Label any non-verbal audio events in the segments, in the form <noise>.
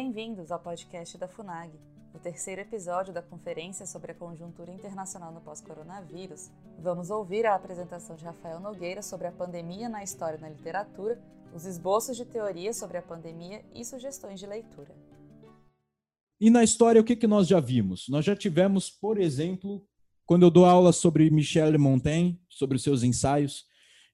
Bem-vindos ao podcast da FUNAG, o terceiro episódio da conferência sobre a conjuntura internacional no pós-coronavírus. Vamos ouvir a apresentação de Rafael Nogueira sobre a pandemia na história e na literatura, os esboços de teoria sobre a pandemia e sugestões de leitura. E na história, o que, que nós já vimos? Nós já tivemos, por exemplo, quando eu dou aula sobre Michel Montaigne, sobre os seus ensaios,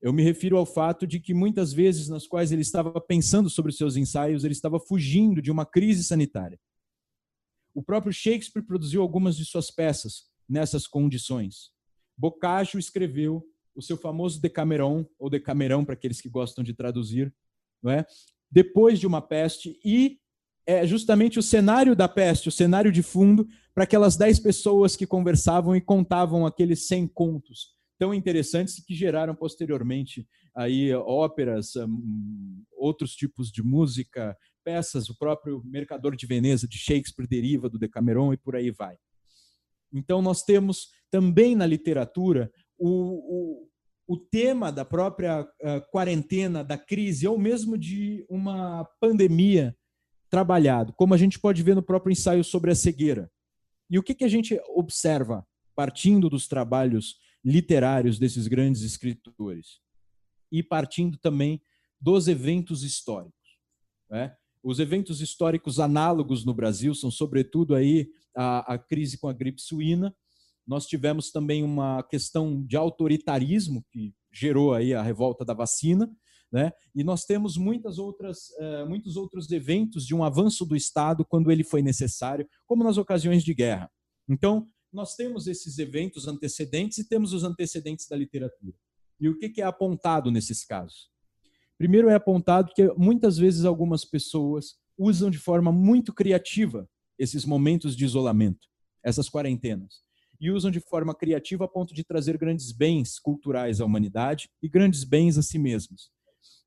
eu me refiro ao fato de que muitas vezes nas quais ele estava pensando sobre os seus ensaios, ele estava fugindo de uma crise sanitária. O próprio Shakespeare produziu algumas de suas peças nessas condições. Boccaccio escreveu o seu famoso Decameron, ou Decamerão para aqueles que gostam de traduzir, não é? depois de uma peste, e é justamente o cenário da peste, o cenário de fundo, para aquelas dez pessoas que conversavam e contavam aqueles cem contos tão interessantes que geraram posteriormente aí óperas, um, outros tipos de música, peças, o próprio Mercador de Veneza de Shakespeare deriva do Decameron e por aí vai. Então nós temos também na literatura o, o, o tema da própria uh, quarentena, da crise, ou mesmo de uma pandemia trabalhado, como a gente pode ver no próprio ensaio sobre a cegueira. E o que, que a gente observa partindo dos trabalhos literários desses grandes escritores e partindo também dos eventos históricos. Né? Os eventos históricos análogos no Brasil são, sobretudo, aí a, a crise com a gripe suína. Nós tivemos também uma questão de autoritarismo que gerou aí a revolta da vacina, né? E nós temos muitas outras, uh, muitos outros eventos de um avanço do Estado quando ele foi necessário, como nas ocasiões de guerra. Então, nós temos esses eventos antecedentes e temos os antecedentes da literatura. E o que é apontado nesses casos? Primeiro é apontado que muitas vezes algumas pessoas usam de forma muito criativa esses momentos de isolamento, essas quarentenas, e usam de forma criativa a ponto de trazer grandes bens culturais à humanidade e grandes bens a si mesmos.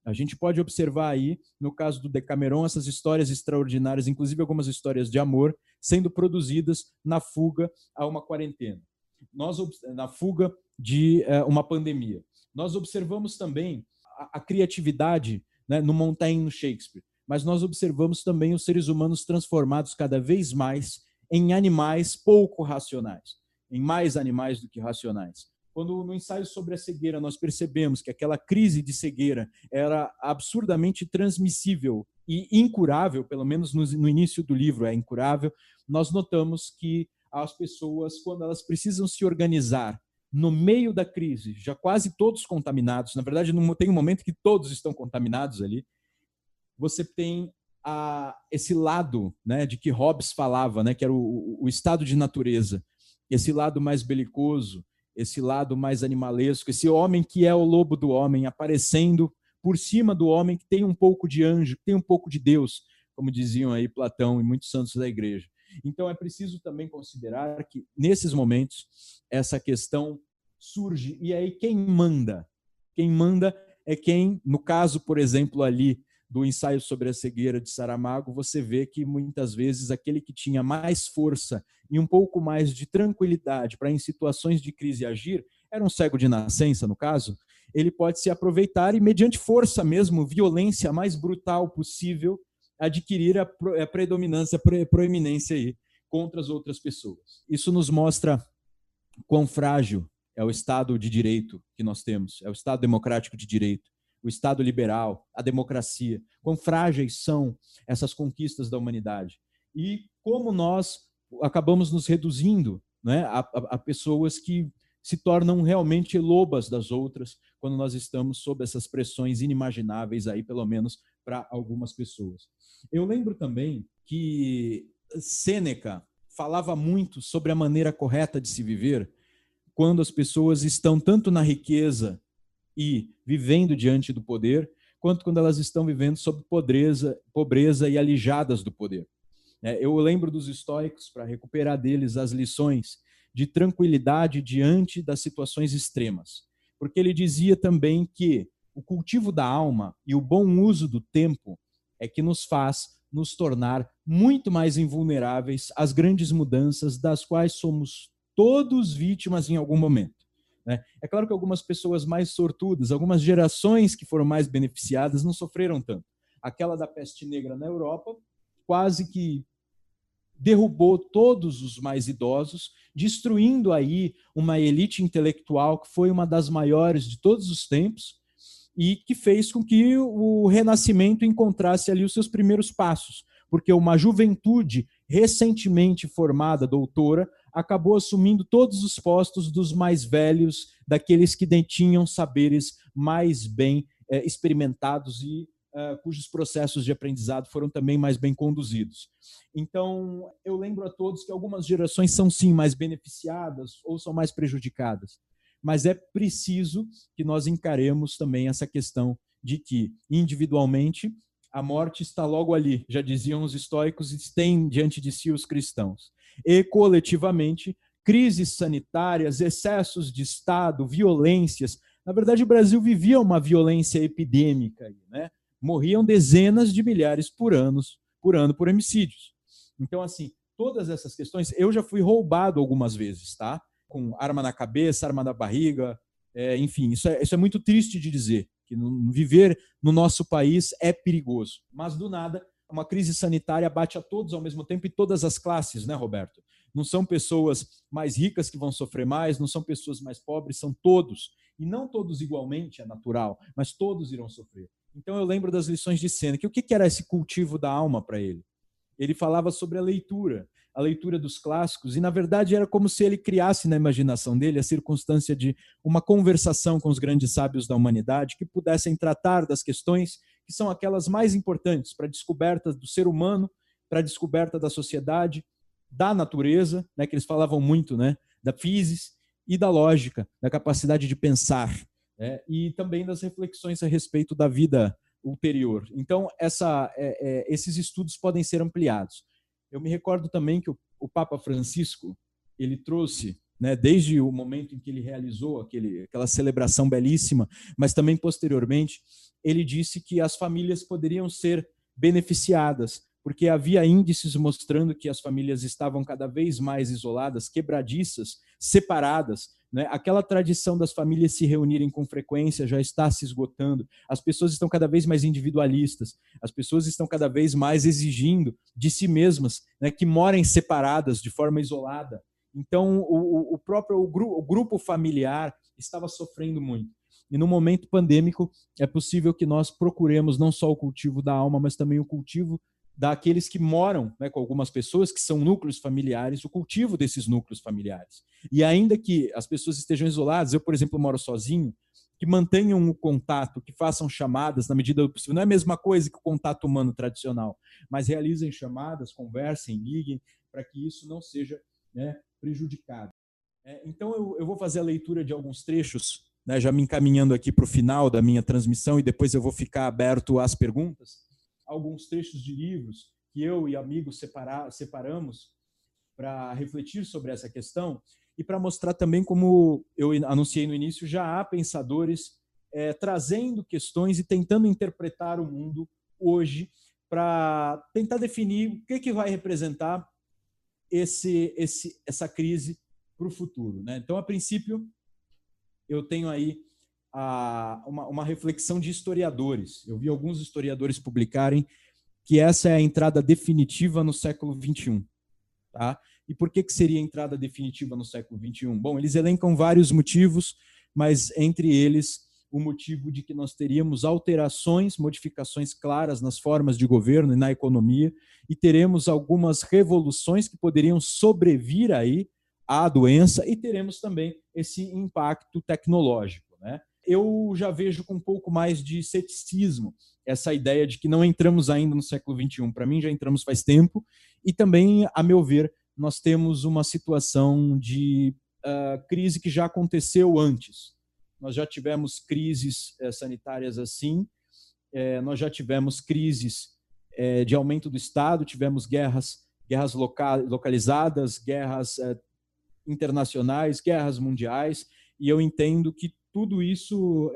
A gente pode observar aí, no caso do Decameron, essas histórias extraordinárias, inclusive algumas histórias de amor, sendo produzidas na fuga a uma quarentena, nós na fuga de uh, uma pandemia. Nós observamos também a, a criatividade né, no Montaigne, no Shakespeare, mas nós observamos também os seres humanos transformados cada vez mais em animais pouco racionais, em mais animais do que racionais. Quando no ensaio sobre a cegueira nós percebemos que aquela crise de cegueira era absurdamente transmissível e incurável, pelo menos no, no início do livro é incurável, nós notamos que as pessoas, quando elas precisam se organizar no meio da crise, já quase todos contaminados, na verdade, tem um momento que todos estão contaminados ali, você tem a, esse lado né, de que Hobbes falava, né, que era o, o estado de natureza, esse lado mais belicoso, esse lado mais animalesco, esse homem que é o lobo do homem aparecendo por cima do homem que tem um pouco de anjo, que tem um pouco de Deus, como diziam aí Platão e muitos santos da igreja. Então é preciso também considerar que nesses momentos essa questão surge e aí quem manda? Quem manda é quem, no caso, por exemplo, ali do ensaio sobre a cegueira de Saramago, você vê que muitas vezes aquele que tinha mais força e um pouco mais de tranquilidade para em situações de crise agir, era um cego de nascença, no caso, ele pode se aproveitar e, mediante força mesmo, violência mais brutal possível, adquirir a predominância, a proeminência aí contra as outras pessoas. Isso nos mostra quão frágil é o Estado de direito que nós temos, é o Estado democrático de direito o Estado liberal, a democracia, quão frágeis são essas conquistas da humanidade. E como nós acabamos nos reduzindo né, a, a, a pessoas que se tornam realmente lobas das outras quando nós estamos sob essas pressões inimagináveis aí, pelo menos para algumas pessoas. Eu lembro também que Sêneca falava muito sobre a maneira correta de se viver quando as pessoas estão tanto na riqueza e vivendo diante do poder, quanto quando elas estão vivendo sob pobreza, pobreza e alijadas do poder. É, eu lembro dos estoicos, para recuperar deles as lições de tranquilidade diante das situações extremas. Porque ele dizia também que o cultivo da alma e o bom uso do tempo é que nos faz nos tornar muito mais invulneráveis às grandes mudanças das quais somos todos vítimas em algum momento. Né? É claro que algumas pessoas mais sortudas, algumas gerações que foram mais beneficiadas, não sofreram tanto. Aquela da peste negra na Europa quase que derrubou todos os mais idosos, destruindo aí uma elite intelectual que foi uma das maiores de todos os tempos e que fez com que o Renascimento encontrasse ali os seus primeiros passos, porque uma juventude recentemente formada, doutora, acabou assumindo todos os postos dos mais velhos, daqueles que detinham saberes mais bem é, experimentados e uh, cujos processos de aprendizado foram também mais bem conduzidos. Então, eu lembro a todos que algumas gerações são sim mais beneficiadas ou são mais prejudicadas, mas é preciso que nós encaremos também essa questão de que, individualmente, a morte está logo ali, já diziam os estoicos, e tem diante de si os cristãos. E, coletivamente, crises sanitárias, excessos de Estado, violências. Na verdade, o Brasil vivia uma violência epidêmica. Né? morriam dezenas de milhares por anos, por ano por homicídios. Então, assim, todas essas questões, eu já fui roubado algumas vezes, tá? Com arma na cabeça, arma na barriga, é, enfim, isso é, isso é muito triste de dizer, que viver no nosso país é perigoso. Mas, do nada, uma crise sanitária bate a todos ao mesmo tempo e todas as classes, né, Roberto? Não são pessoas mais ricas que vão sofrer mais, não são pessoas mais pobres, são todos. E não todos igualmente, é natural, mas todos irão sofrer. Então eu lembro das lições de Sêneca. O que era esse cultivo da alma para ele? Ele falava sobre a leitura, a leitura dos clássicos, e na verdade era como se ele criasse na imaginação dele a circunstância de uma conversação com os grandes sábios da humanidade que pudessem tratar das questões que são aquelas mais importantes para a descoberta do ser humano, para a descoberta da sociedade, da natureza, né, que eles falavam muito, né, da física e da lógica, da capacidade de pensar é, e também das reflexões a respeito da vida ulterior. Então, essa, é, é, esses estudos podem ser ampliados. Eu me recordo também que o, o Papa Francisco ele trouxe, né, desde o momento em que ele realizou aquele, aquela celebração belíssima, mas também posteriormente, ele disse que as famílias poderiam ser beneficiadas, porque havia índices mostrando que as famílias estavam cada vez mais isoladas, quebradiças, separadas, né? Aquela tradição das famílias se reunirem com frequência já está se esgotando. As pessoas estão cada vez mais individualistas. As pessoas estão cada vez mais exigindo de si mesmas né, que morem separadas, de forma isolada. Então, o, o próprio o, gru, o grupo familiar estava sofrendo muito. E no momento pandêmico, é possível que nós procuremos não só o cultivo da alma, mas também o cultivo daqueles que moram né, com algumas pessoas, que são núcleos familiares, o cultivo desses núcleos familiares. E ainda que as pessoas estejam isoladas, eu, por exemplo, moro sozinho, que mantenham o contato, que façam chamadas na medida do possível. Não é a mesma coisa que o contato humano tradicional, mas realizem chamadas, conversem, liguem, para que isso não seja né, prejudicado. É, então, eu, eu, vou fazer a leitura de alguns trechos, né, já me encaminhando aqui para o final da minha transmissão, e depois eu vou ficar aberto às perguntas alguns trechos de livros que eu e amigos separa, separamos para refletir sobre essa questão e para mostrar também como eu anunciei no início, já há pensadores é, trazendo questões e tentando interpretar o mundo hoje para tentar definir o que, que vai representar esse, esse, essa crise para o futuro. Né? Então, a princípio, eu tenho aí a, uma, uma reflexão de historiadores. Eu vi alguns historiadores publicarem que essa é a entrada definitiva no século XXI. Tá? E por que, que seria a entrada definitiva no século XXI? Bom, eles elencam vários motivos, mas entre eles o motivo de que nós teríamos alterações, modificações claras nas formas de governo e na economia, e teremos algumas revoluções que poderiam sobrevir aí à doença, e teremos também esse impacto tecnológico. Né? eu já vejo com um pouco mais de ceticismo essa ideia de que não entramos ainda no século XXI. Para mim, já entramos faz tempo. E também, a meu ver, nós temos uma situação de uh, crise que já aconteceu antes. Nós já tivemos crises uh, sanitárias assim, uh, nós já tivemos crises eh, de aumento do Estado, tivemos guerras, guerras loca localizadas, guerras internacionais, guerras mundiais, e eu entendo que tudo isso,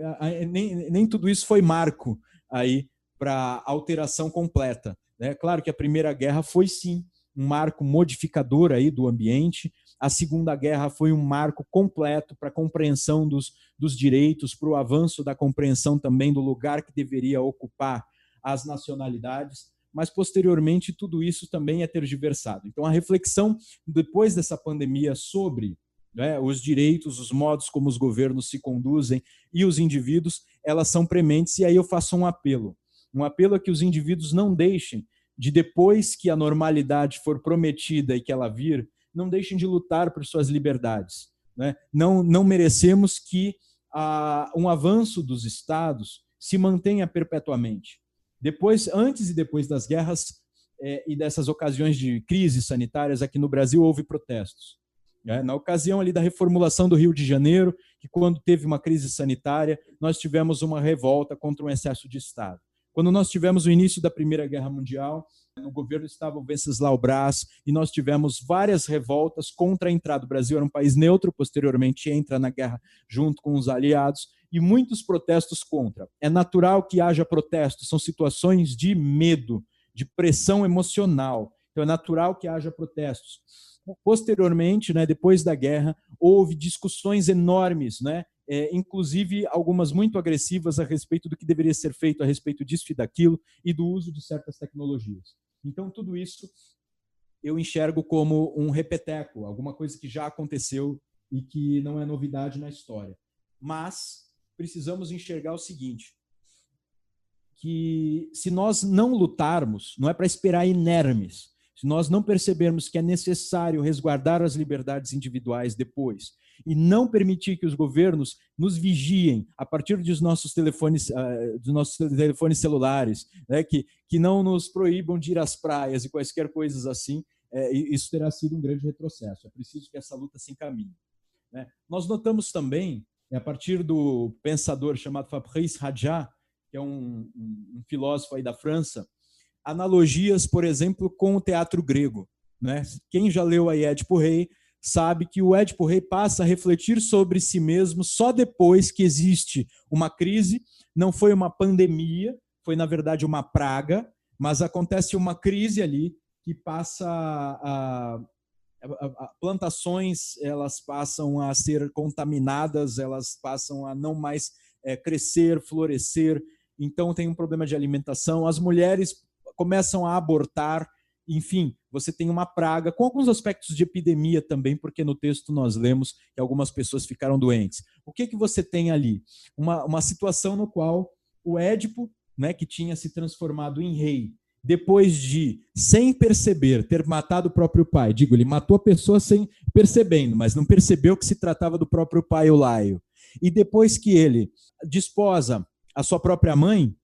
nem, nem tudo isso foi marco aí para alteração completa. Né? Claro que a Primeira Guerra foi sim um marco modificador aí do ambiente. A Segunda Guerra foi um marco completo para a compreensão dos, dos direitos, para o avanço da compreensão também do lugar que deveria ocupar as nacionalidades. mas posteriormente tudo isso também é tergiversado. Então, a reflexão depois dessa pandemia sobre né, os direitos, os modos como os governos se conduzem e os indivíduos, elas são prementes, e aí eu faço um apelo. Um apelo a que os indivíduos não deixem de, depois que a normalidade for prometida e que ela vir, não deixem de lutar por suas liberdades. Né? Não, não merecemos que a, um avanço dos estados se mantenha perpetuamente. Depois, antes e depois das guerras é, e dessas ocasiões de crises sanitárias aqui no Brasil, houve protestos. Né? Na ocasião ali da reformulação do Rio de Janeiro, que quando teve uma crise sanitária, nós tivemos uma revolta contra um excesso de Estado. Quando nós tivemos o início da Primeira Guerra Mundial, no governo estava o Venceslau Braz e nós tivemos várias revoltas contra a entrada. O Brasil era um país neutro, posteriormente entra na guerra junto com os aliados e muitos protestos contra. É natural que haja protestos, são situações de medo, de pressão emocional. Então é natural que haja protestos. Posteriormente, né, depois da guerra, houve discussões enormes, né, é, inclusive algumas muito agressivas a respeito do que deveria ser feito a respeito disso e daquilo e do uso de certas tecnologias. Então, tudo isso eu enxergo como um repeteco, alguma coisa que já aconteceu e que não é novidade na história. Mas precisamos enxergar o seguinte: que se nós não lutarmos, não é para esperar inermes, se nós não percebermos que é necessário resguardar as liberdades individuais depois e não permitir que os governos nos vigiem a partir dos nossos telefones, uh, dos nossos telefones celulares, né, que, que não nos proíbam de ir às praias e quaisquer coisas assim, é, isso terá sido um grande retrocesso. É preciso que essa luta se encaminhe. Né? Nós notamos também, a partir do pensador chamado Fabrice Hadja, que é um, um, um filósofo aí da França, analogias, por exemplo, com o teatro grego. Né? Quem já leu a Édipo Rei sabe que o Édipo Rei passa a refletir sobre si mesmo só depois que existe uma crise, não foi uma pandemia, foi na verdade uma praga, mas acontece uma crise ali que passa a, a, a, plantações elas passam a ser contaminadas, elas passam a não mais é, crescer, florescer. Então tem um problema de alimentação. As mulheres começam a abortar, enfim, você tem uma praga, com alguns aspectos de epidemia também, porque no texto nós lemos que algumas pessoas ficaram doentes. O que, que você tem ali? Uma, uma situação no qual o Édipo, né, que tinha se transformado em rei, depois de, sem perceber, ter matado o próprio pai, digo, ele matou a pessoa sem percebendo, mas não percebeu que se tratava do próprio pai, o Laio. E depois que ele desposa a sua própria mãe,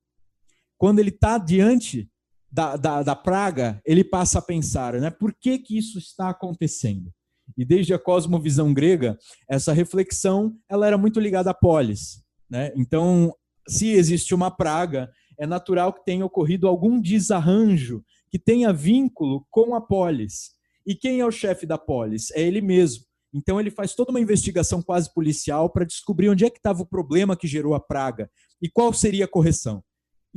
quando ele está diante da, da, da, praga, ele passa a pensar, né? Por que, que isso está acontecendo? E desde a cosmovisão grega, essa reflexão ela era muito ligada à polis. Né? Então, se existe uma praga, é natural que tenha ocorrido algum desarranjo que tenha vínculo com a polis. E quem é o chefe da polis? É ele mesmo. Então ele faz toda uma investigação quase policial para descobrir onde é que estava o problema que gerou a praga e qual seria a correção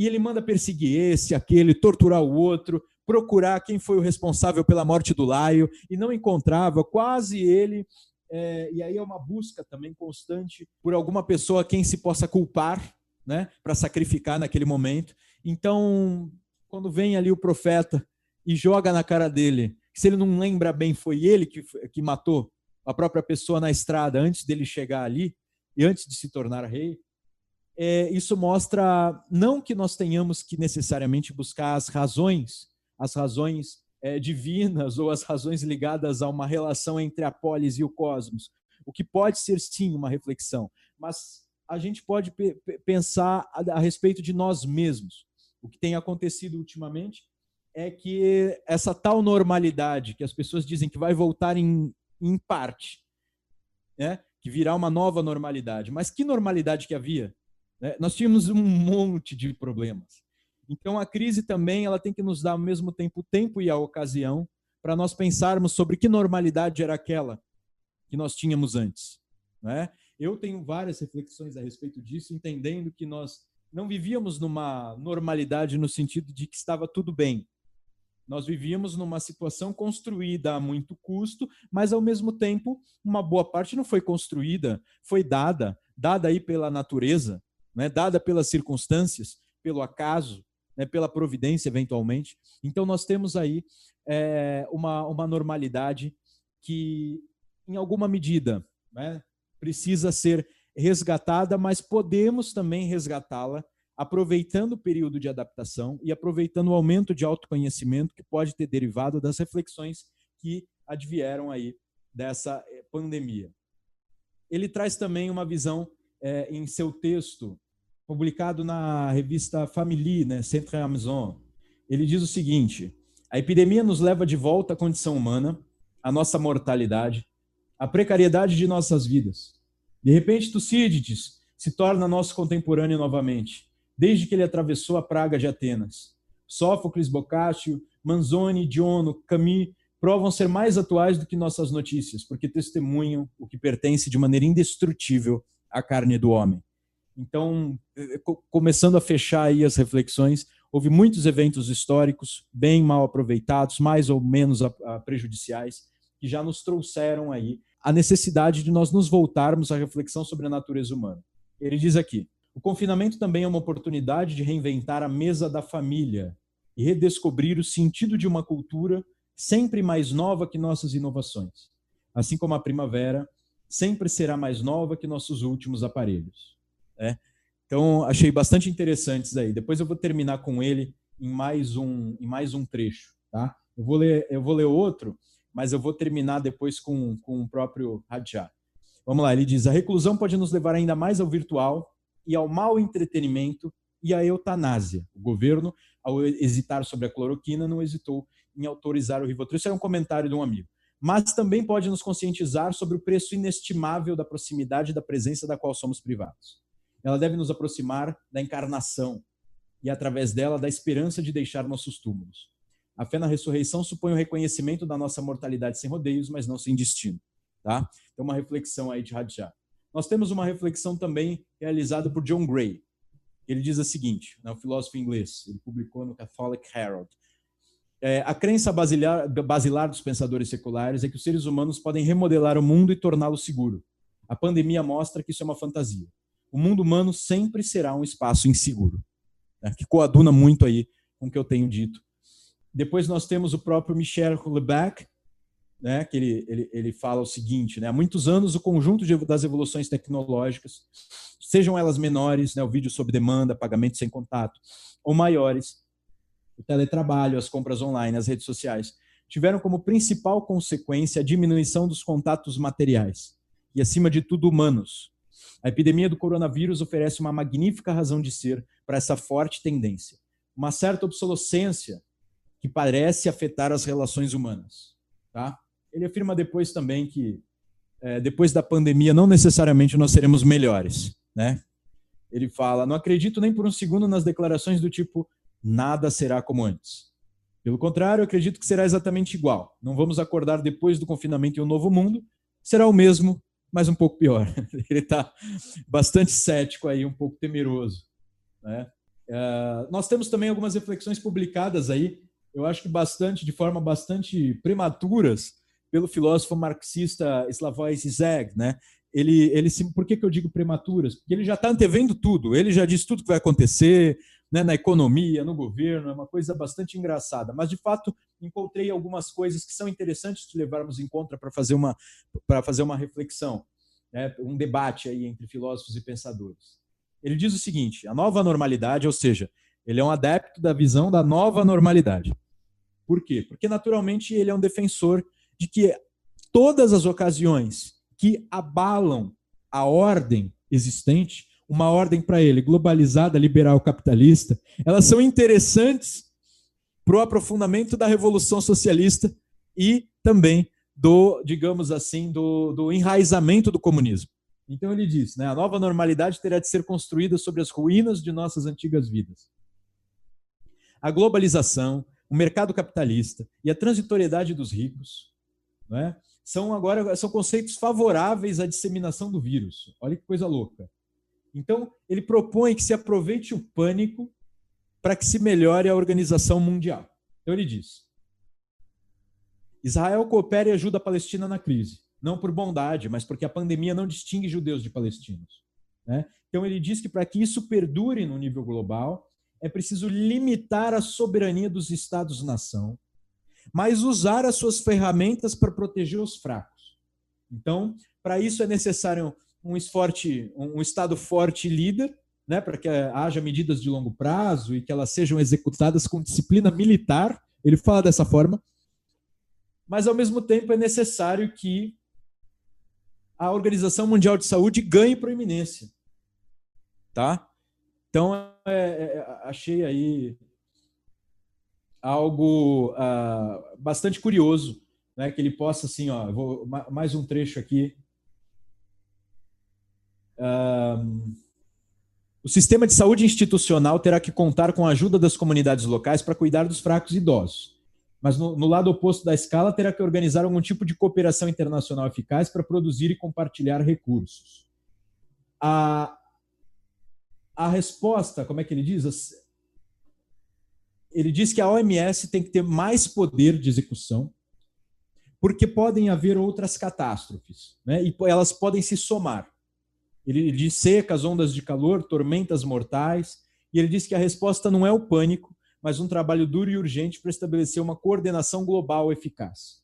e ele manda perseguir esse, aquele, torturar o outro, procurar quem foi o responsável pela morte do Laio, e não encontrava, quase ele. É, e aí é uma busca também constante por alguma pessoa quem se possa culpar, né, para sacrificar naquele momento. Então, quando vem ali o profeta e joga na cara dele, se ele não lembra bem, foi ele que, que matou a própria pessoa na estrada antes dele chegar ali e antes de se tornar rei, é, isso mostra não que nós tenhamos que necessariamente buscar as razões, as razões é, divinas ou as razões ligadas a uma relação entre a polis e o cosmos, o que pode ser sim uma reflexão, mas a gente pode pensar a, a respeito de nós mesmos. O que tem acontecido ultimamente é que essa tal normalidade que as pessoas dizem que vai voltar em, em parte, né? que virá uma nova normalidade. Mas que normalidade que havia? Né? Nós tínhamos um monte de problemas. Então a crise também ela tem que nos dar ao mesmo tempo o tempo e a ocasião para nós pensarmos sobre que normalidade era aquela que nós tínhamos antes. Né? Eu tenho várias reflexões a respeito disso, entendendo que nós não vivíamos numa normalidade no sentido de que estava tudo bem. Nós vivíamos numa situação construída a muito custo, mas ao mesmo tempo uma boa parte não foi construída, foi dada, dada aí pela natureza, né, dada pelas circunstâncias, pelo acaso. né, pela providência, eventualmente. Então, nós temos aí é, uma, uma normalidade que, em alguma medida, né, precisa ser resgatada, mas podemos também resgatá-la aproveitando o período de adaptação e aproveitando o aumento de autoconhecimento que pode ter derivado das reflexões que advieram aí dessa eh, pandemia. Ele traz também uma visão é, em seu texto, publicado na revista Family, né, Centre Amazon. Ele diz o seguinte: a epidemia nos leva de volta à condição humana, à nossa mortalidade, à precariedade de nossas vidas. De repente, Tucídides se torna nosso contemporâneo novamente, desde que ele atravessou a praga de Atenas. Sófocles, Boccaccio, Manzoni, Diono, Camus provam ser mais atuais do que nossas notícias, porque testemunham o que pertence de maneira indestrutível à carne do homem. Então, eh, começando a fechar aí as reflexões, houve muitos eventos históricos bem mal aproveitados, mais ou menos prejudiciais, que já nos trouxeram aí a necessidade de nós nos voltarmos à reflexão sobre a natureza humana. Ele diz aqui: o confinamento também é uma oportunidade de reinventar a mesa da família e redescobrir o sentido de uma cultura sempre mais nova que nossas inovações. Assim como a primavera sempre será mais nova que nossos últimos aparelhos. Né? Então, achei bastante interessantes aí. Depois eu vou terminar com ele em mais um, em mais um trecho. Tá? Eu, vou ler, eu vou ler outro, mas eu vou terminar depois com, com o próprio Radja. Vamos lá, ele diz: a reclusão pode nos levar ainda mais ao virtual e ao mau entretenimento e à eutanásia. O governo, ao hesitar sobre a cloroquina, não hesitou em autorizar o Rivotril. Isso é um comentário de um amigo. Mas também pode nos conscientizar sobre o preço inestimável da proximidade da presença da qual somos privados. Ela deve nos aproximar da encarnação e, através dela, da esperança de deixar nossos túmulos. A fé na ressurreição supõe o reconhecimento da nossa mortalidade sem rodeios, mas não sem destino. Tá? Então, uma reflexão aí de Hadjah. Nós temos uma reflexão também realizada por John Gray. Ele diz o seguinte, né, o filósofo inglês, ele publicou no Catholic Herald. É, a crença basilar, basilar dos pensadores seculares é que os seres humanos podem remodelar o mundo e torná-lo seguro. A pandemia mostra que isso é uma fantasia. O mundo humano sempre será um espaço inseguro, né, que coaduna muito aí com o que eu tenho dito. Depois nós temos o próprio Michel Houellebecq, né, que ele, ele, ele fala o seguinte, né, há muitos anos o conjunto de, das evoluções tecnológicas, sejam elas menores, né, o vídeo sob demanda, pagamento sem contato, ou maiores, o teletrabalho, as compras online, as redes sociais, tiveram como principal consequência a diminuição dos contatos materiais e, acima de tudo, humanos. A epidemia do coronavírus oferece uma magnífica razão de ser para essa forte tendência, uma certa obsolescência que parece afetar as relações humanas. Tá? Ele afirma depois também que é, depois da pandemia não necessariamente nós seremos melhores, né? Ele fala: não acredito nem por um segundo nas declarações do tipo nada será como antes. Pelo contrário, acredito que será exatamente igual. Não vamos acordar depois do confinamento em um novo mundo, será o mesmo, mas um pouco pior. <laughs> Ele está bastante cético aí, um pouco temeroso. Né? Uh, nós temos também algumas reflexões publicadas aí, eu acho que bastante, de forma bastante prematuras, pelo filósofo marxista Slavoj Zizek, né? Ele, ele, por que, que eu digo prematuras? Porque ele já está antevendo tudo, ele já diz tudo que vai acontecer, né, na economia, no governo, é uma coisa bastante engraçada. Mas, de fato, encontrei algumas coisas que são interessantes de levarmos em conta para fazer uma, fazer uma reflexão, né, um debate aí entre filósofos e pensadores. Ele diz o seguinte: a nova normalidade, ou seja, ele é um adepto da visão da nova normalidade. Por quê? Porque, naturalmente, ele é um defensor de que todas as ocasiões que abalam a ordem existente uma ordem para ele, globalizada, liberal, capitalista, elas são interessantes para o aprofundamento da revolução socialista e também do, digamos assim, do, do enraizamento do comunismo. Então ele diz, né, a nova normalidade terá de ser construída sobre as ruínas de nossas antigas vidas. A globalização, o mercado capitalista e a transitoriedade dos ricos, né, são agora são conceitos favoráveis à disseminação do vírus. Olha que coisa louca. Então, ele propõe que se aproveite o pânico para que se melhore a organização mundial. Então, ele diz: Israel coopera e ajuda a Palestina na crise, não por bondade, mas porque a pandemia não distingue judeus de palestinos. Né? Então, ele diz que para que isso perdure no nível global, é preciso limitar a soberania dos estados-nação, mas usar as suas ferramentas para proteger os fracos. Então, para isso é necessário um, esforte, um Estado forte e líder, né, para que haja medidas de longo prazo e que elas sejam executadas com disciplina militar. Ele fala dessa forma. Mas, ao mesmo tempo, é necessário que a Organização Mundial de Saúde ganhe proeminência. Tá? Então, é, é, achei aí algo uh, bastante curioso, né, que ele possa, assim, ó, vou, mais um trecho aqui. Um, o sistema de saúde institucional terá que contar com a ajuda das comunidades locais para cuidar dos fracos idosos. Mas no, no, lado oposto da escala, terá que organizar algum tipo de cooperação internacional eficaz para produzir e compartilhar recursos. A, a resposta, como é que ele diz? Ele diz que a OMS tem que ter mais poder de execução, porque podem haver outras catástrofes, né? e elas podem se somar. Ele diz secas, ondas de calor, tormentas mortais, e ele diz que a resposta não é o pânico, mas um trabalho duro e urgente para estabelecer uma coordenação global eficaz.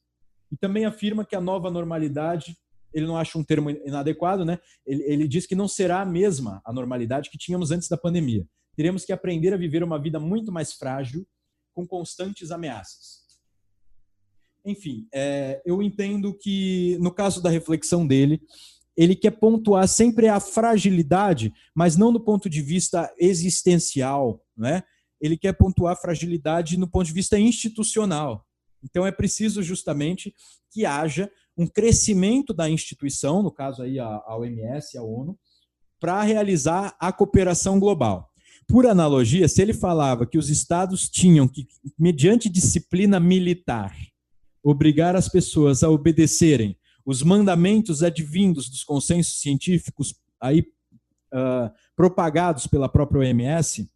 E também afirma que a nova normalidade, ele não acha um termo inadequado, né? Ele, ele diz que não será a mesma a normalidade que tínhamos antes da pandemia. Teremos que aprender a viver uma vida muito mais frágil, com constantes ameaças. Enfim, é, eu entendo que, no caso da reflexão dele, ele quer pontuar sempre a fragilidade, mas não do ponto de vista existencial, né? Ele quer pontuar a fragilidade no ponto de vista institucional. Então é preciso justamente que haja um crescimento da instituição, no caso aí a, a OMS, a ONU, para realizar a cooperação global. Por analogia, se ele falava que os estados tinham que, mediante disciplina militar, obrigar as pessoas a obedecerem os mandamentos advindos dos consensos científicos aí uh, propagados pela própria OMS,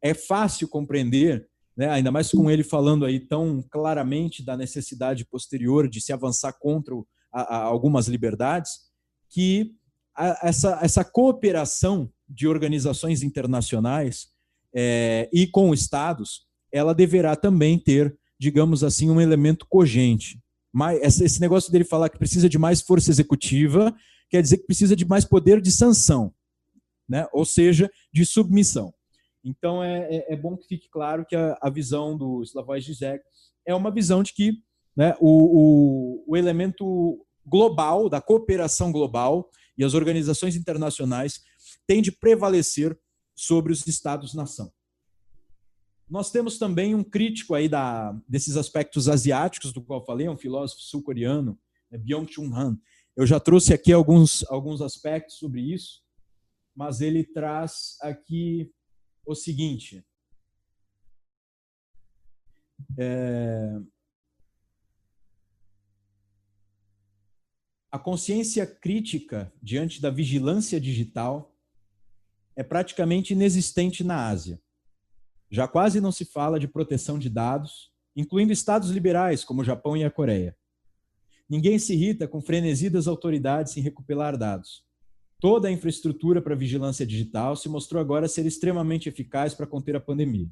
é fácil compreender, né, ainda mais com ele falando aí tão claramente da necessidade posterior de se avançar contra a, a algumas liberdades, que a, essa, essa cooperação de organizações internacionais é, e com estados, ela deverá também ter, digamos assim, um elemento cogente mais, esse negócio dele falar que precisa de mais força executiva quer dizer que precisa de mais poder de sanção, né? ou seja, de submissão. Então é, é, é bom que fique claro que a, a visão do Slavoj Zizek é uma visão de que né, o, o, o elemento global, da cooperação global e as organizações internacionais têm de prevalecer sobre os Estados-nação. Nós temos também um crítico aí da, desses aspectos asiáticos, do qual falei, um filósofo sul-coreano, né, Byung-Chul Han. Eu já trouxe aqui alguns, alguns aspectos sobre isso, mas ele traz aqui o seguinte. É, a consciência crítica diante da vigilância digital é praticamente inexistente na Ásia. Já quase não se fala de proteção de dados, incluindo estados liberais como o Japão e a Coreia. Ninguém se irrita com frenesi das autoridades em recuperar dados. Toda a infraestrutura para vigilância digital se mostrou agora ser extremamente eficaz para conter a pandemia.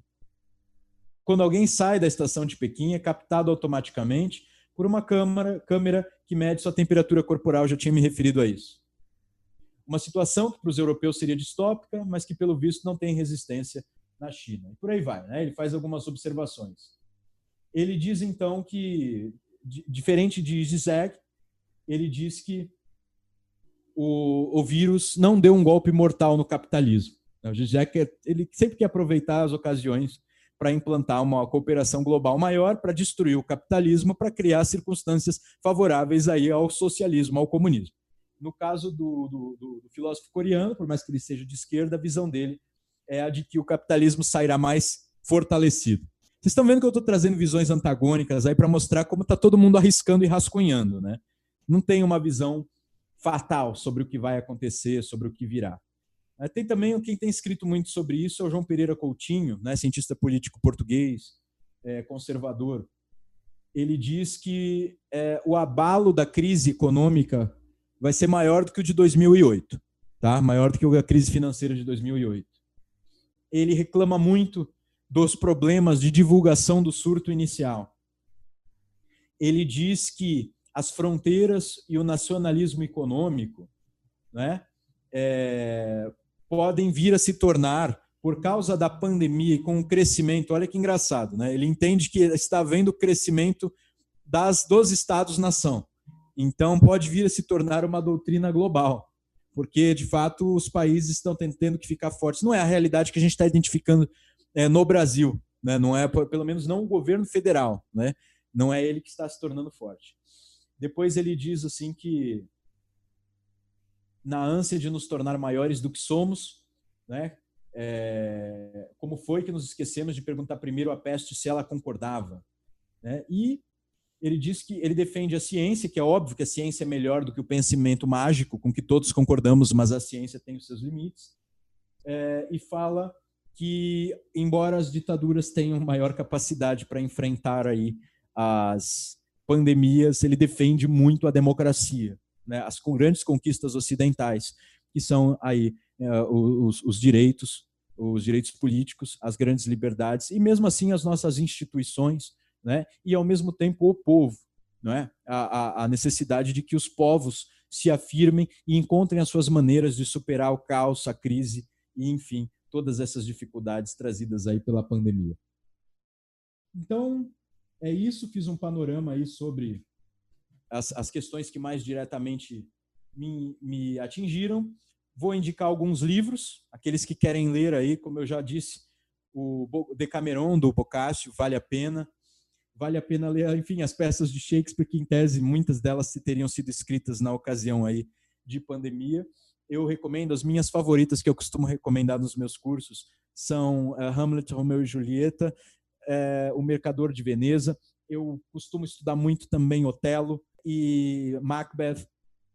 Quando alguém sai da estação de Pequim, é captado automaticamente por uma câmera, câmera que mede sua temperatura corporal, já tinha me referido a isso. Uma situação que para os europeus seria distópica, mas que, pelo visto, não tem resistência na China. E por aí vai, né? Ele faz algumas observações. Ele diz então que, diferente de Zizek, ele diz que o, o vírus não deu um golpe mortal no capitalismo. O Zizek ele sempre quer aproveitar as ocasiões para implantar uma cooperação global maior, para destruir o capitalismo, para criar circunstâncias favoráveis aí ao socialismo, ao comunismo. No caso do, do, do, filósofo coreano, por mais que ele seja de esquerda, a visão dele é a de que o capitalismo sairá mais fortalecido. Vocês estão vendo que eu estou trazendo visões antagônicas aí para mostrar como está todo mundo arriscando e rascunhando, né? Não tem uma visão fatal sobre o que vai acontecer, sobre o que virá. É, tem também quem tem escrito muito sobre isso é o João Pereira Coutinho, né, cientista político português, é, conservador. Ele diz que é, o abalo da crise econômica vai ser maior do que o de 2008, tá? Maior do que a crise financeira de 2008 ele reclama muito dos problemas de divulgação do surto inicial. Ele diz que as fronteiras e o nacionalismo econômico né, é, podem vir a se tornar, por causa da pandemia e com o crescimento, olha que engraçado, né? ele entende que está havendo crescimento das, dos Estados-nação. Então, pode vir a se tornar uma doutrina global, porque, de fato, os países estão tendo que ficar fortes. Não é a realidade que a gente está identificando é, no Brasil, né? não é, pelo menos não o governo federal, né? não é ele que está se tornando forte. Depois ele diz assim que na ânsia de nos tornar maiores do que somos, né? É, como foi que nos esquecemos de perguntar primeiro à peste se ela concordava? Né? E ele diz que ele defende a ciência, que é óbvio que a ciência é melhor do que o pensamento mágico, com que todos concordamos, mas a ciência tem os seus limites. É, e fala que, embora as ditaduras tenham maior capacidade para enfrentar aí as pandemias, ele defende muito a democracia, né? as grandes conquistas ocidentais, que são aí é, os, os direitos, os direitos políticos, as grandes liberdades e mesmo assim as nossas instituições, né? E ao mesmo tempo o povo, é? A, a, necessidade de que os povos se afirmem e encontrem as suas maneiras de superar o caos, a crise e, enfim, todas essas dificuldades trazidas aí pela pandemia. Então, é isso. Fiz um panorama aí sobre as, as questões que mais diretamente me, me atingiram. Vou indicar alguns livros, aqueles que querem ler aí, como eu já disse, o Decameron do Boccaccio, vale a pena. Vale a pena ler, enfim, as peças de Shakespeare, que em tese muitas delas teriam sido escritas na ocasião aí de pandemia. Eu recomendo as minhas favoritas que eu costumo recomendar nos meus cursos são uh, Hamlet, Romeu e Julieta, uh, O Mercador de Veneza. Eu costumo estudar muito também Otelo e Macbeth.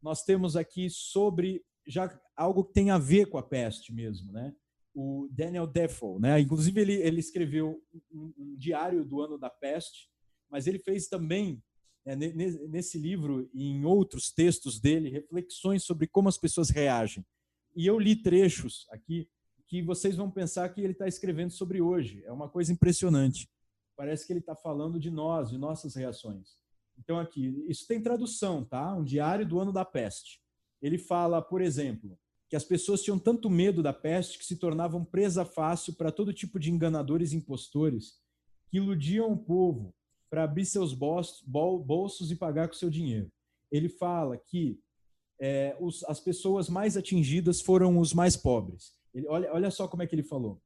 Nós temos aqui sobre já algo que tem a ver com a peste mesmo, né? O Daniel Defoe, né? Inclusive ele, ele escreveu um, um diário do ano da peste, mas ele fez também é, nesse livro e em outros textos dele reflexões sobre como as pessoas reagem. E eu li trechos aqui que vocês vão pensar que ele está escrevendo sobre hoje. É uma coisa impressionante. Parece que ele está falando de nós, de nossas reações. Então aqui, isso tem tradução, tá? Um diário do ano da peste ele fala, por exemplo, que as pessoas tinham tanto medo da peste que se tornavam presa fácil para todo tipo de enganadores e impostores que iludiam o povo para abrir seus bolsos e pagar com seu dinheiro. Ele fala que é, os, as pessoas mais atingidas foram os mais pobres. Ele, olha, olha só como é que ele falou.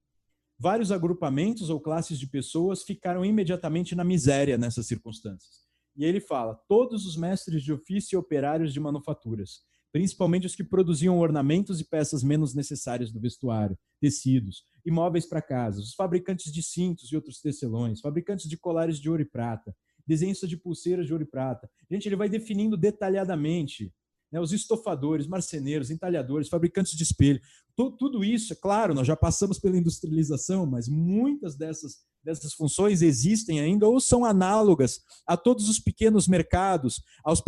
Vários agrupamentos ou classes de pessoas ficaram imediatamente na miséria nessas circunstâncias. E ele fala: todos os mestres de ofício e operários de manufaturas, principalmente os que produziam ornamentos e peças menos necessárias do vestuário, tecidos, imóveis para casa, os fabricantes de cintos e outros tecelões, fabricantes de colares de ouro e prata, desenhistas de pulseiras de ouro e prata. Gente, ele vai definindo detalhadamente né, os estofadores, marceneiros, entalhadores, fabricantes de espelho. Tudo, isso, é claro, nós já passamos pela industrialização, mas muitas dessas dessas funções existem ainda ou são análogas a todos os pequenos mercados, aos,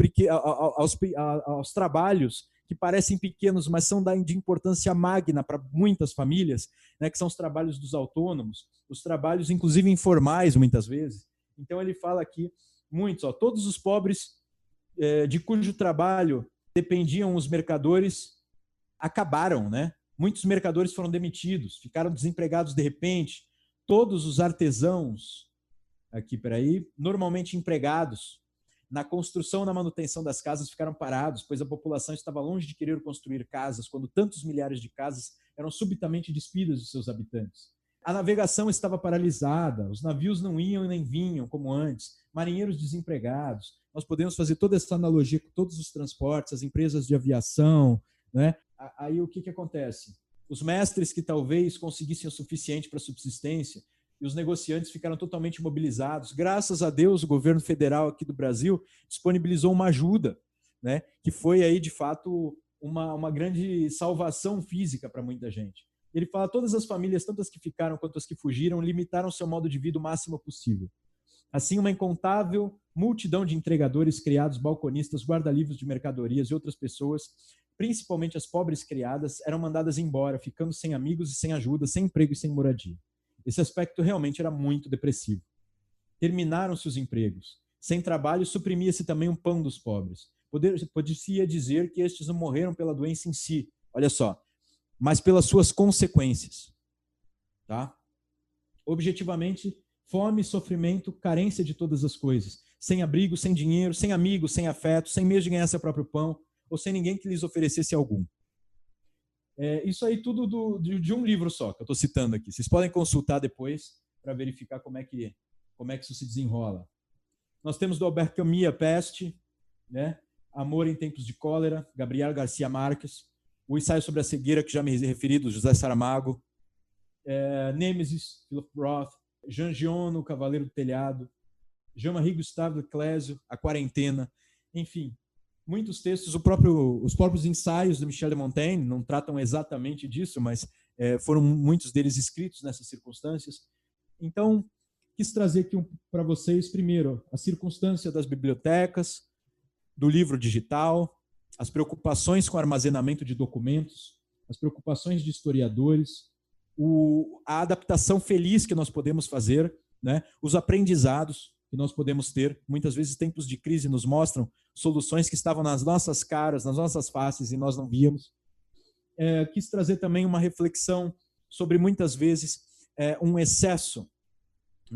aos, aos trabalhos que parecem pequenos, mas são de importância magna para muitas famílias, né, que são os trabalhos dos autônomos, os trabalhos, inclusive informais, muitas vezes. Então, ele fala aqui, muitos, ó, todos os pobres é, de cujo trabalho dependiam os mercadores acabaram, né? Muitos mercadores foram demitidos, ficaram desempregados de repente, todos os artesãos, aqui peraí, normalmente empregados na construção e na manutenção das casas ficaram parados, pois a população estava longe de querer construir casas quando tantos milhares de casas eram subitamente despidas de seus habitantes. A navegação estava paralisada, os navios não iam e nem vinham como antes, marinheiros desempregados. Nós podemos fazer toda essa analogia com todos os transportes, as empresas de aviação. Né? Aí o que, que acontece? os mestres que talvez conseguissem o suficiente para subsistência e os negociantes ficaram totalmente mobilizados. Graças a Deus, o governo federal aqui do Brasil disponibilizou uma ajuda, né, que foi aí de fato uma, uma grande salvação física para muita gente. Ele fala todas as famílias, tanto as que ficaram quanto as que fugiram, limitaram seu modo de vida o máximo possível. Assim, uma incontável multidão de entregadores, criados, balconistas, guarda-livros de mercadorias e outras pessoas principalmente as pobres criadas, eram mandadas embora, ficando sem amigos e sem ajuda, sem emprego e sem moradia. Esse aspecto realmente era muito depressivo. Terminaram-se os empregos. Sem trabalho, suprimia-se também o pão dos pobres. Podia dizer que estes não morreram pela doença em si, olha só, mas pelas suas consequências. Tá? Objetivamente, fome, sofrimento, carência de todas as coisas. Sem abrigo, sem dinheiro, sem amigos, sem afeto, sem de ganhar seu próprio pão, ou sem ninguém que lhes oferecesse algum. É, isso aí tudo do, de, de, um livro só, que eu estou citando aqui. Vocês podem consultar depois para verificar como é, que, como é que isso se desenrola. Nós temos do Albert Camus Peste, né? Amor em Tempos de Cólera, Gabriel Garcia Marques, o ensaio sobre a cegueira, que já me referi, do José Saramago, é, Nemesis, Philip Roth, Jean Giono, Cavaleiro do Telhado, Jean-Marie Gustave Clésio, A Quarentena, enfim, muitos textos, próprio, os próprios ensaios de Michel de Montaigne não tratam exatamente disso, mas é, foram muitos deles escritos nessas circunstâncias. Então, quis trazer aqui um, para vocês, primeiro, a circunstância das bibliotecas, do livro digital, as preocupações com armazenamento de documentos, as preocupações de historiadores, o, a adaptação feliz que nós podemos fazer, né, os aprendizados que nós podemos ter. Muitas vezes, tempos de crise nos mostram soluções que estavam nas nossas caras, nas nossas faces e nós não víamos. É, quis trazer também uma reflexão sobre muitas vezes é, um excesso,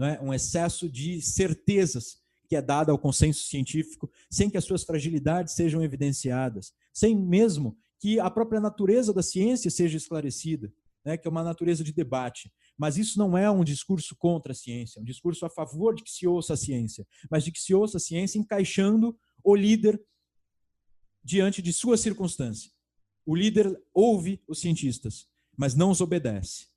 é, um excesso de certezas que é dada ao consenso científico, sem que as suas fragilidades sejam evidenciadas, sem mesmo que a própria natureza da ciência seja esclarecida né, que é uma natureza de debate. Mas isso não é um discurso contra a ciência, é um discurso a favor de que se ouça a ciência, mas de que se ouça a ciência encaixando o líder diante de sua circunstância. O líder ouve os cientistas, mas não os obedece.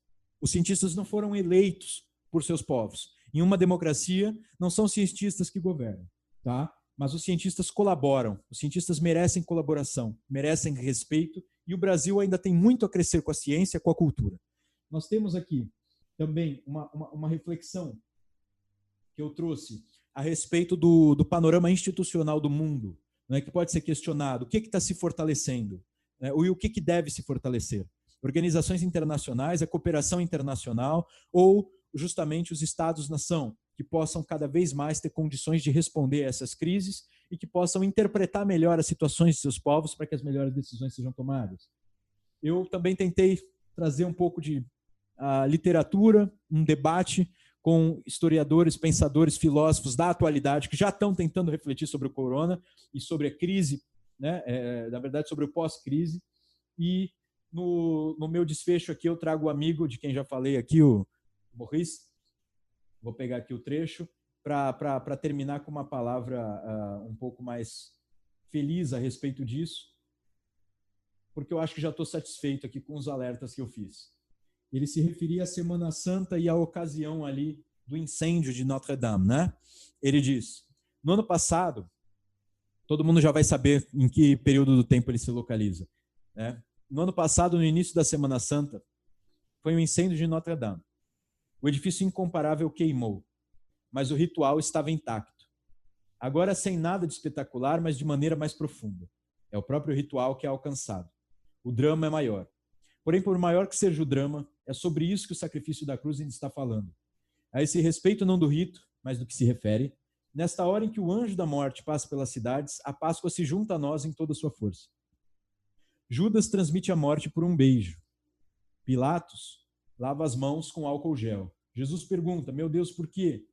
Os cientistas não foram eleitos por seus povos. Em uma democracia, não são cientistas que governam, tá? Mas os cientistas colaboram. Os cientistas merecem colaboração, merecem respeito e o Brasil ainda tem muito a crescer com a ciência, com a cultura. Nós temos aqui também uma, uma, uma reflexão que eu trouxe a respeito do, do panorama institucional do mundo, né, que pode ser questionado. O que está se fortalecendo? Né, e o que, que deve se fortalecer? Organizações internacionais, a cooperação internacional ou justamente os Estados-nação, que possam cada vez mais ter condições de responder a essas crises e que possam interpretar melhor as situações de seus povos para que as melhores decisões sejam tomadas. Eu também tentei trazer um pouco de uh, literatura, um debate com historiadores, pensadores, filósofos da atualidade que já estão tentando refletir sobre o corona e sobre a crise, né? É, na verdade, sobre o pós-crise. E no, no, meu desfecho aqui eu trago o amigo de quem já falei aqui, o Maurice. Vou pegar aqui o trecho para terminar com uma palavra uh, um pouco mais feliz a respeito disso, porque eu acho que já estou satisfeito aqui com os alertas que eu fiz. Ele se referia à Semana Santa e à ocasião ali do incêndio de Notre Dame, né? Ele diz: no ano passado, todo mundo já vai saber em que período do tempo ele se localiza. Né? No ano passado, no início da Semana Santa, foi o um incêndio de Notre Dame. O edifício incomparável queimou mas o ritual estava intacto. Agora, sem nada de espetacular, mas de maneira mais profunda. É o próprio ritual que é alcançado. O drama é maior. Porém, por maior que seja o drama, é sobre isso que o sacrifício da cruz ainda está falando. A esse respeito, não do rito, mas do que se refere, nesta hora em que o anjo da morte passa pelas cidades, a Páscoa se junta a nós em toda a sua força. Judas transmite a morte por um beijo. Pilatos lava as mãos com álcool gel. Jesus pergunta: Meu Deus, por quê?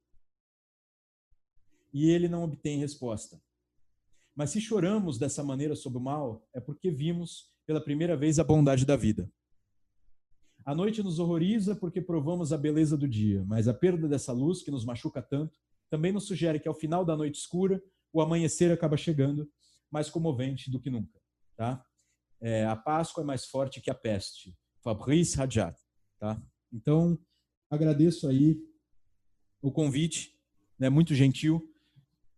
e ele não obtém resposta. Mas se choramos dessa maneira sobre o mal, é porque vimos pela primeira vez a bondade da vida. A noite nos horroriza porque provamos a beleza do dia, mas a perda dessa luz que nos machuca tanto também nos sugere que ao final da noite escura, o amanhecer acaba chegando, mais comovente do que nunca. Tá? É, a Páscoa é mais forte que a peste. Fabrice Rajat. Tá? Então, agradeço aí o convite, né, muito gentil.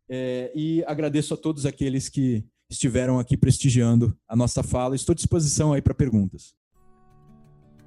É, e agradeço a todos aqueles que estiveram aqui prestigiando a nossa fala. Estou à disposição aí para perguntas.